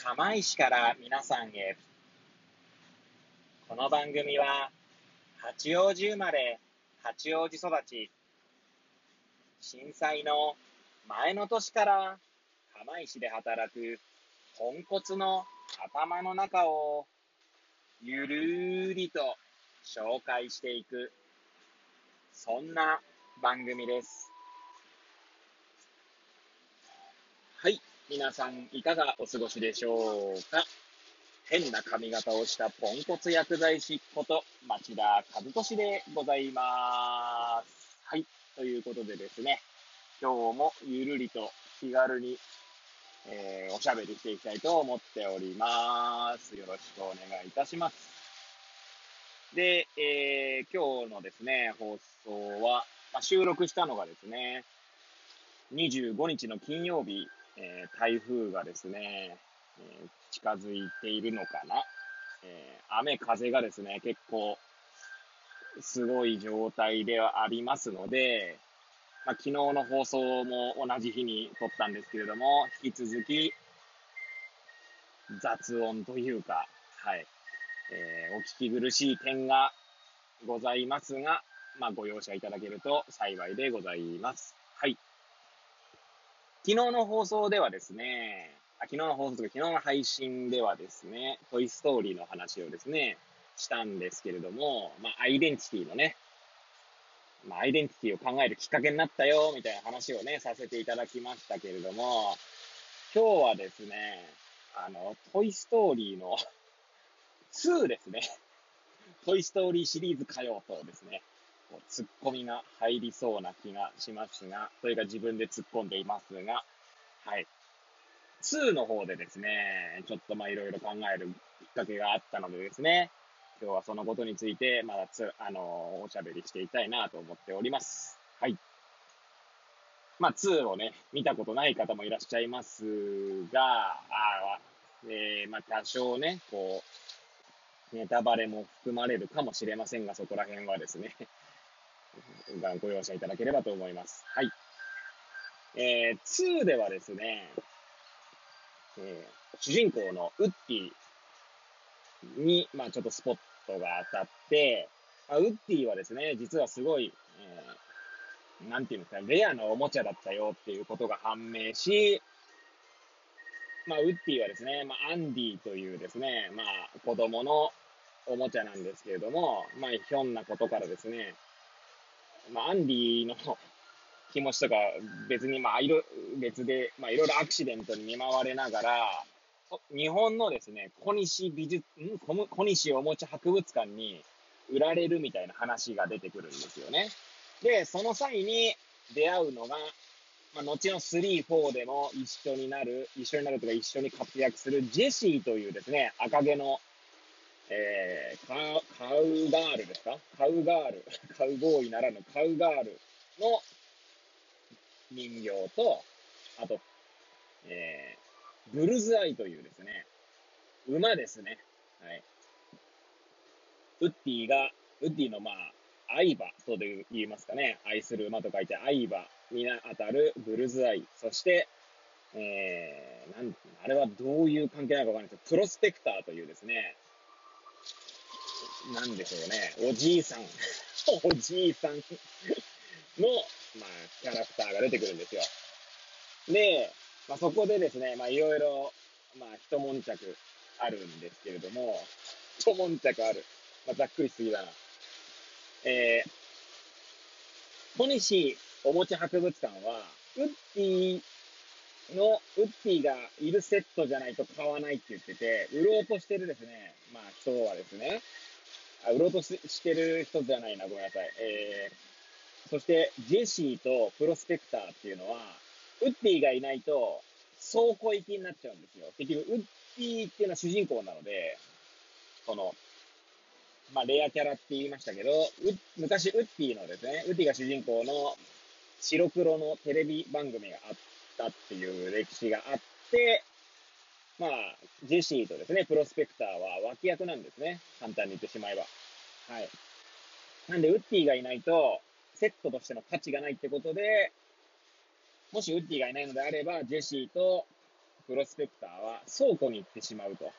釜石から皆さんへ。この番組は、八王子生まれ、八王子育ち、震災の前の年から釜石で働くポンコツの頭の中をゆるりと紹介していく、そんな番組です。はい。皆さん、いかがお過ごしでしょうか？変な髪型をしたポンコツ薬剤師こと町田和俊でございます。はい。ということでですね、今日もゆるりと気軽に、えー、おしゃべりしていきたいと思っております。よろしくお願いいたします。で、えー、今日のですね、放送は、まあ、収録したのがですね、25日の金曜日、えー、台風がですね、えー、近づいているのかな。えー、雨風がですね、結構、すごい状態ではありますので、まあ、昨日の放送も同じ日に撮ったんですけれども、引き続き、雑音というか、はい、えー、お聞き苦しい点がございますが、まあ、ご容赦いただけると幸いでございます。はい。昨日の放送ではですね、あ昨日の放送昨日の配信ではですね、トイストーリーの話をですね、したんですけれども、まあ、アイデンティティのね、まあ、アイデンティティを考えるきっかけになったよ、みたいな話をね、させていただきましたけれども、今日はですね、あの、トイストーリーの 2ですね。トイストーリーシリーズかよとですね、ツッコミが入りそうな気がしますが、というか自分で突っ込んでいますが、はい。2の方でですね、ちょっとまあいろいろ考えるきっかけがあったのでですね、今日はそのことについて、まだつ、あの、おしゃべりしていたいなと思っております。はい。まあ、2をね、見たことない方もいらっしゃいますが、あえー、まあ、多少ね、こう、ネタバレも含まれるかもしれませんが、そこら辺はですね、ご容赦いただければと思います。はい。えー、2ではですね、えー、主人公のウッディに、まあちょっとスポットが当たって、まあ、ウッディはですね、実はすごい、えー、なんていうんですか、レアなおもちゃだったよっていうことが判明し、まあ、ウッディはですね、まあ、アンディというですね、まあ、子供のおもちゃなんですけれども、まあ、ひょんなことからですね、まあ、アンディの気持ちとか別に、まあ、いろ、別で、まあ、いろいろアクシデントに見舞われながら、日本のですね、小西美術、ん？小西おもちゃ博物館に売られるみたいな話が出てくるんですよね。で、その際に出会うのが、まあ、後の3、4でも一緒になる、一緒になるとか一緒に活躍するジェシーというですね、赤毛の、えー、カカウガールですか？カウガール。カウボーイならぬカウガールの人形と、あと、えー、ブルズアイというですね、馬ですね。はい。ウッディが、ウッディのまあ、愛馬とで言いますかね。愛する馬と書いて愛馬に当たるブルズアイ。そして、えー、なん、あれはどういう関係なのかわかんないですけど、プロスペクターというですね、なんでしょうね、おじいさん、おじいさんの、まあ、キャラクターが出てくるんですよ。で、まあ、そこでですね、まあ、いろいろ、まあ、一悶着あるんですけれども、一悶着ある。まあ、ざっくりしすぎだな。えー、小西おもちゃ博物館は、ウッディの、ウッディがいるセットじゃないと買わないって言ってて、売ろうとしてるですね、まあ人はですね、あ売ろうとしてる人じゃないな、ごめんなさい。えー、そして、ジェシーとプロスペクターっていうのは、ウッディがいないと、倉庫行きになっちゃうんですよ。結局、ウッディっていうのは主人公なので、その、まあ、レアキャラって言いましたけど、昔、ウッディのですね、ウッディが主人公の白黒のテレビ番組があったっていう歴史があって、まあ、ジェシーとですね、プロスペクターは脇役なんですね。簡単に言ってしまえば。はい。なんで、ウッディがいないと、セットとしての価値がないってことで、もしウッディがいないのであれば、ジェシーとプロスペクターは倉庫に行ってしまうと。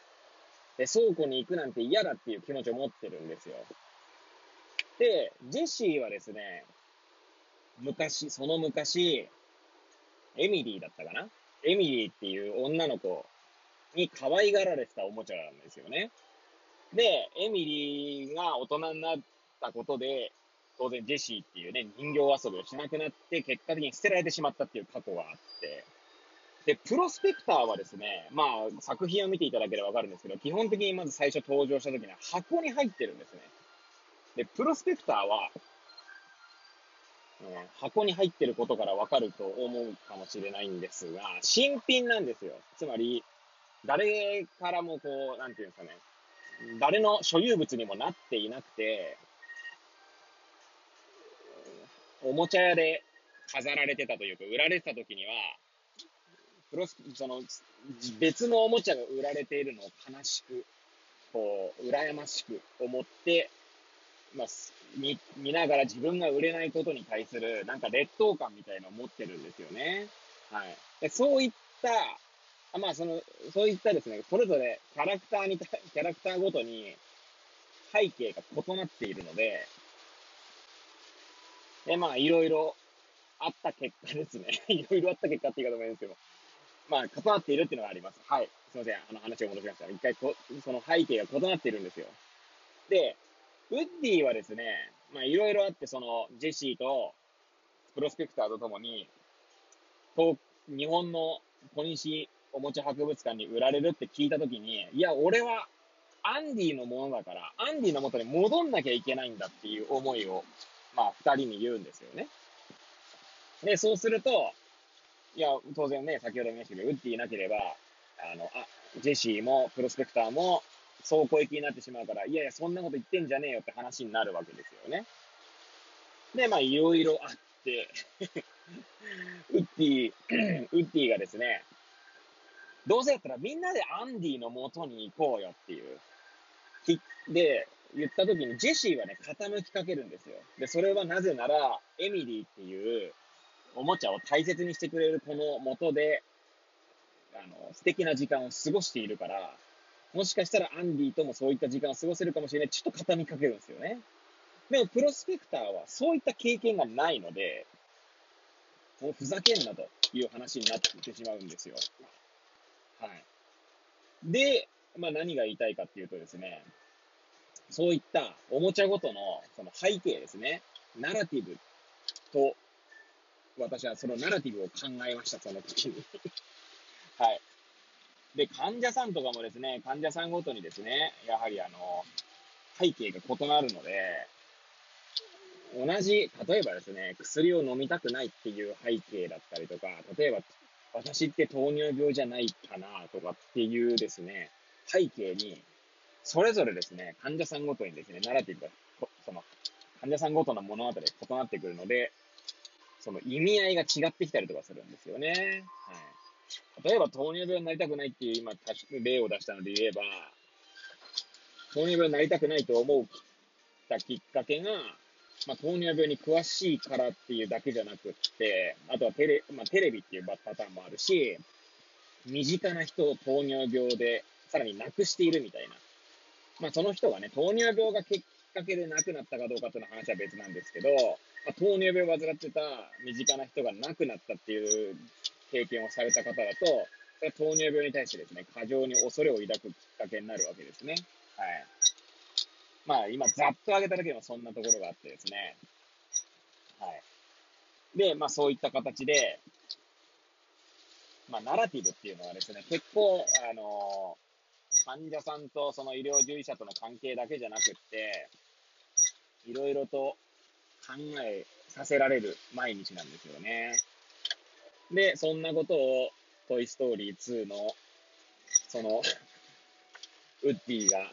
で、倉庫に行くなんて嫌だっていう気持ちを持ってるんですよ。で、ジェシーはですね、昔、その昔、エミリーだったかな？エミリーっていう女の子に可愛がられてたおもちゃなんですよね。で、エミリーが大人になったことで、当然ジェシーっていうね、人形遊びをしなくなって、結果的に捨てられてしまったっていう過去があって、で、プロスペクターはですね、まあ、作品を見ていただければわかるんですけど、基本的にまず最初登場した時には箱に入ってるんですね。で、プロスペクターは、ね、箱に入ってることからわかると思うかもしれないんですが、新品なんですよ。つまり、誰からもこう、なんていうんですかね、誰の所有物にもなっていなくて、おもちゃ屋で飾られてたというか、売られてた時には、プロス、その、別のおもちゃが売られているのを悲しく、こう、羨ましく思って、まあ、見、見ながら自分が売れないことに対する、なんか劣等感みたいなのを持ってるんですよね。はい。でそういった、まあ、その、そういったですね、それぞれキャラクターに、キャラクターごとに背景が異なっているので、で、まあ、いろいろあった結果ですね。いろいろあった結果って言い方もいいんですけど、まあ、異なっているっていうのがあります。はい。すいません。あの話を戻しました。一回こ、その背景が異なっているんですよ。で、ウッディはですね、まあ、いろいろあって、その、ジェシーと、プロスペクターとともに、日本の小西おもちゃ博物館に売られるって聞いたときに、いや、俺はアンディのものだから、アンディの元に戻んなきゃいけないんだっていう思いを、まあ、二人に言うんですよね。で、そうすると、いや、当然ね、先ほども言いましたけど、ウッディいなければ、あの、あ、ジェシーも、プロスペクターも、倉庫行きになってしまうから、いやいや、そんなこと言ってんじゃねえよって話になるわけですよね。で、まあ、いろいろあって ウッディ、ウッディがですね、どうせやったらみんなでアンディの元に行こうよっていう。で、言った時にジェシーはね、傾きかけるんですよ。で、それはなぜなら、エミリーっていうおもちゃを大切にしてくれる子の元で、あの、素敵な時間を過ごしているから、もしかしたらアンディともそういった時間を過ごせるかもしれない。ちょっと傾みかけるんですよね。でも、プロスペクターはそういった経験がないので、もうふざけんなという話になってしまうんですよ。はい。で、まあ何が言いたいかっていうとですね、そういったおもちゃごとのその背景ですね、ナラティブと、私はそのナラティブを考えました、その時に。はい。で、患者さんとかもですね、患者さんごとにですね、やはりあの、背景が異なるので、同じ、例えばですね、薬を飲みたくないっていう背景だったりとか、例えば、私って糖尿病じゃないかなとかっていうですね、背景に、それぞれですね、患者さんごとにですね、ナラティブが、その、患者さんごとの物語が異なってくるので、その意味合いが違ってきたりとかするんですよね。はい。例えば糖尿病になりたくないっていう今、例を出したので言えば、糖尿病になりたくないと思ったきっかけが、まあ、糖尿病に詳しいからっていうだけじゃなくって、あとはテレ,、まあ、テレビっていうパターンもあるし、身近な人を糖尿病でさらに亡くしているみたいな。まあ、その人がね、糖尿病がきっかけで亡くなったかどうかっていうの話は別なんですけど、まあ、糖尿病を患ってた身近な人が亡くなったっていう経験をされた方だと、それは糖尿病に対してですね、過剰に恐れを抱くきっかけになるわけですね。はい。まあ、今、ざっと挙げただけでもそんなところがあってですね。はい。で、まあ、そういった形で、まあ、ナラティブっていうのはですね、結構、あのー、患者さんとその医療従事者との関係だけじゃなくって、いろいろと考えさせられる毎日なんですよね。で、そんなことを、トイストーリー2の、その、ウッディが、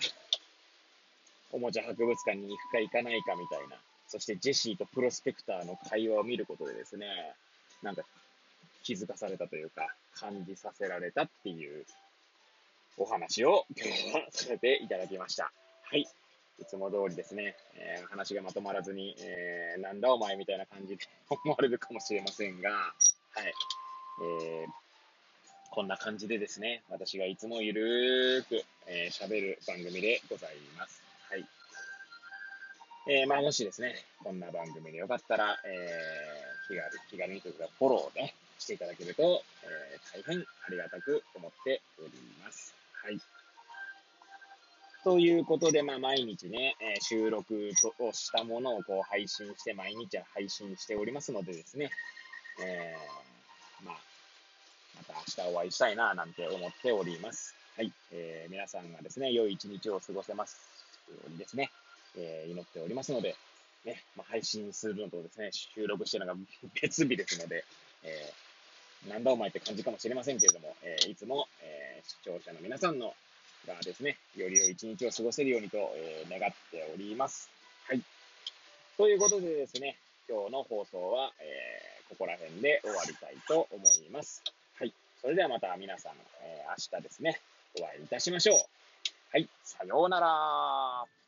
おもちゃ博物館に行くか行かないかみたいな、そしてジェシーとプロスペクターの会話を見ることでですね、なんか気づかされたというか、感じさせられたっていうお話を今日はさせていただきました。はい。いつも通りですね、えー、話がまとまらずに、えー、なんだお前みたいな感じで思われるかもしれませんが、はい。えー、こんな感じでですね、私がいつもゆるーく、えー、喋る番組でございます。えー、まあ、もしですね、こんな番組でよかったら、えー、気軽、気軽にというか、フォローね、していただけると、えー、大変ありがたく思っております。はい。ということで、まあ、毎日ね、え収録をしたものをこう配信して、毎日配信しておりますのでですね、え、まあ、また明日お会いしたいな、なんて思っております。はい。え、皆さんがですね、良い一日を過ごせますようにですね、えー、祈っておりますので、ね、まあ、配信するのとですね、収録してるのが 別日ですので、えー、なんだお前って感じかもしれませんけれども、えー、いつも、えー、視聴者の皆さんのがですね、より良い一日を過ごせるようにと、えー、願っております。はい。ということでですね、今日の放送は、えー、ここら辺で終わりたいと思います。はい。それではまた皆さん、えー、明日ですね、お会いいたしましょう。はい。さようなら。